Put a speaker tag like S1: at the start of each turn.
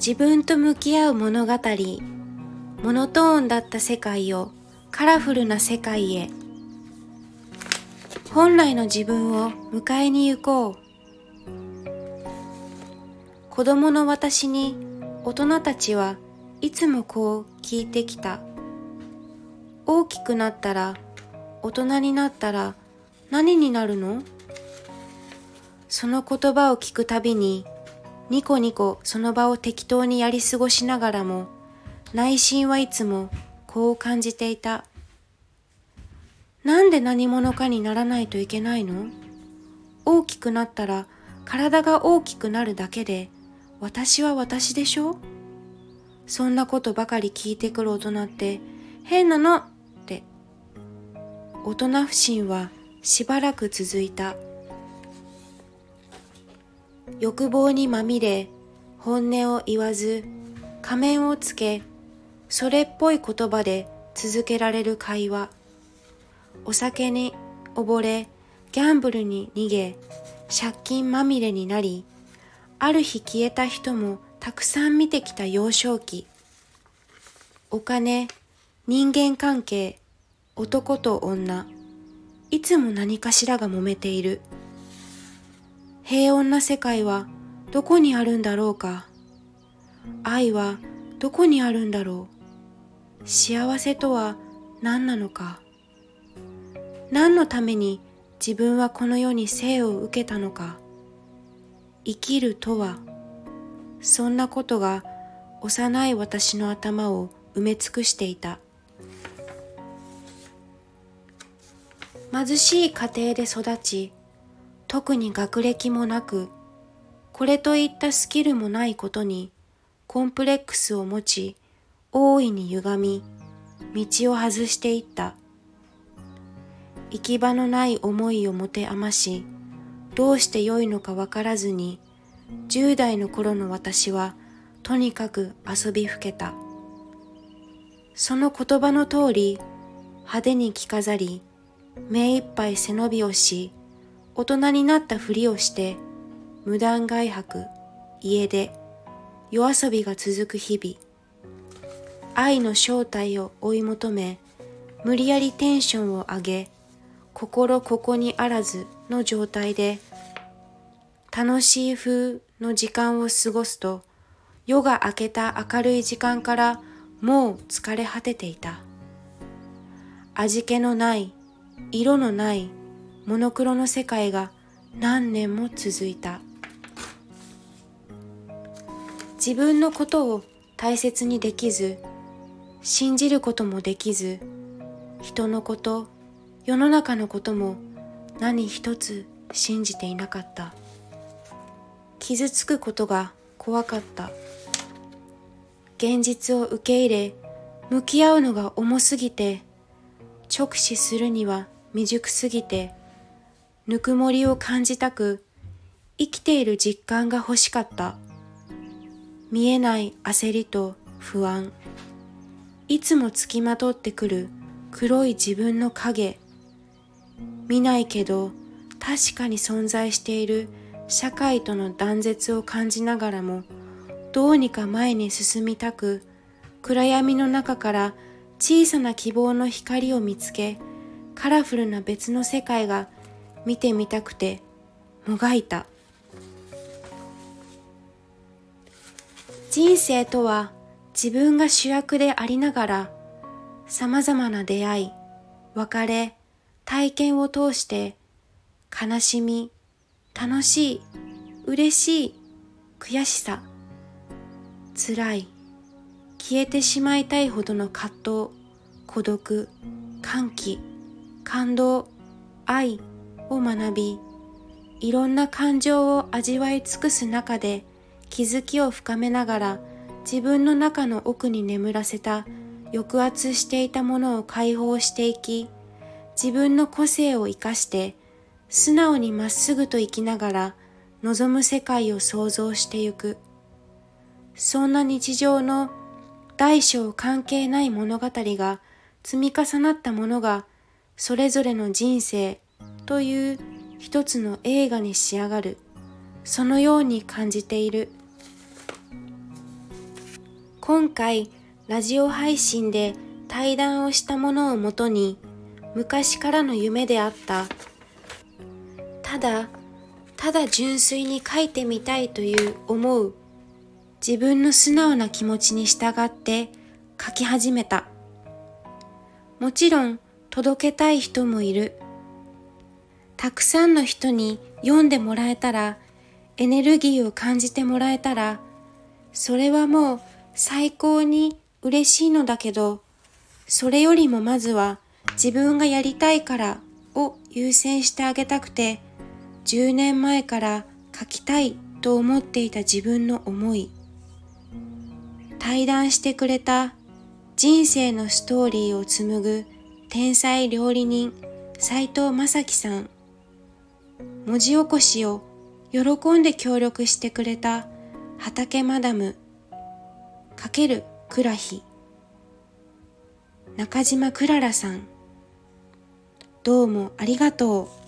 S1: 自分と向き合う物語モノトーンだった世界をカラフルな世界へ。本来の自分を迎えに行こう。子供の私に大人たちはいつもこう聞いてきた。大きくなったら大人になったら何になるの？その言葉を聞くたびにニコニコその場を適当にやり過ごしながらも内心はいつもこう感じていた。なんで何者かにならないといけないの？大きくなったら体が大きくなるだけで私は私でしょ？そんなことばかり聞いてくる大人って変なの？って。大人不信はしばらく続いた。欲望にまみれ本音を言わず仮面をつけそれっぽい言葉で続けられる会話お酒に溺れ、ギャンブルに逃げ、借金まみれになり、ある日消えた人もたくさん見てきた幼少期。お金、人間関係、男と女、いつも何かしらが揉めている。平穏な世界はどこにあるんだろうか。愛はどこにあるんだろう。幸せとは何なのか。何のために自分はこの世に生を受けたのか生きるとはそんなことが幼い私の頭を埋め尽くしていた貧しい家庭で育ち特に学歴もなくこれといったスキルもないことにコンプレックスを持ち大いに歪み道を外していった行き場のない思いを持て余し、どうして良いのかわからずに、10代の頃の私はとにかく遊びふけた。その言葉の通り、派手に着飾り、目いっぱい背伸びをし、大人になったふりをして、無断外泊、家出、夜遊びが続く日々。愛の正体を追い求め、無理やりテンションを上げ、心ここにあらずの状態で楽しい風の時間を過ごすと夜が明けた明るい時間からもう疲れ果てていた味気のない色のないモノクロの世界が何年も続いた。自分のことを大切にできず信じることもできず人のこと世の中のことも何一つ信じていなかった。傷つくことが怖かった。現実を受け入れ向き合うのが重すぎて直視するには未熟すぎてぬくもりを感じたく生きている実感が欲しかった。見えない焦りと不安。いつもつきまとってくる黒い自分の影。見ないけど確かに存在している社会との断絶を感じながらもどうにか前に進みたく暗闇の中から小さな希望の光を見つけカラフルな別の世界が見てみたくてもがいた。人生とは自分が主役でありながら様々な出会い別れ体験を通して悲しみ、楽しい、嬉しい、悔しさ、辛い、消えてしまいたいほどの葛藤、孤独、歓喜、感動、愛を学び、いろんな感情を味わい尽くす中で気づきを深めながら自分の中の奥に眠らせた抑圧していたものを解放していき、自分の個性を生かして素直にまっすぐと生きながら望む世界を想像してゆく。そんな日常の大小関係ない物語が積み重なったものがそれぞれの人生という一つの映画に仕上がる。そのように感じている。今回ラジオ配信で対談をしたものをもとに昔からの夢であったただただ純粋に書いてみたいという思う自分の素直な気持ちに従って書き始めたもちろん届けたい人もいるたくさんの人に読んでもらえたらエネルギーを感じてもらえたらそれはもう最高に嬉しいのだけどそれよりもまずは自分がやりたいからを優先してあげたくて10年前から書きたいと思っていた自分の思い対談してくれた人生のストーリーを紡ぐ天才料理人斉藤正樹さん。文字起こしを喜んで協力してくれた畑マダムかけるくらひ中島クララさんどうもありがとう。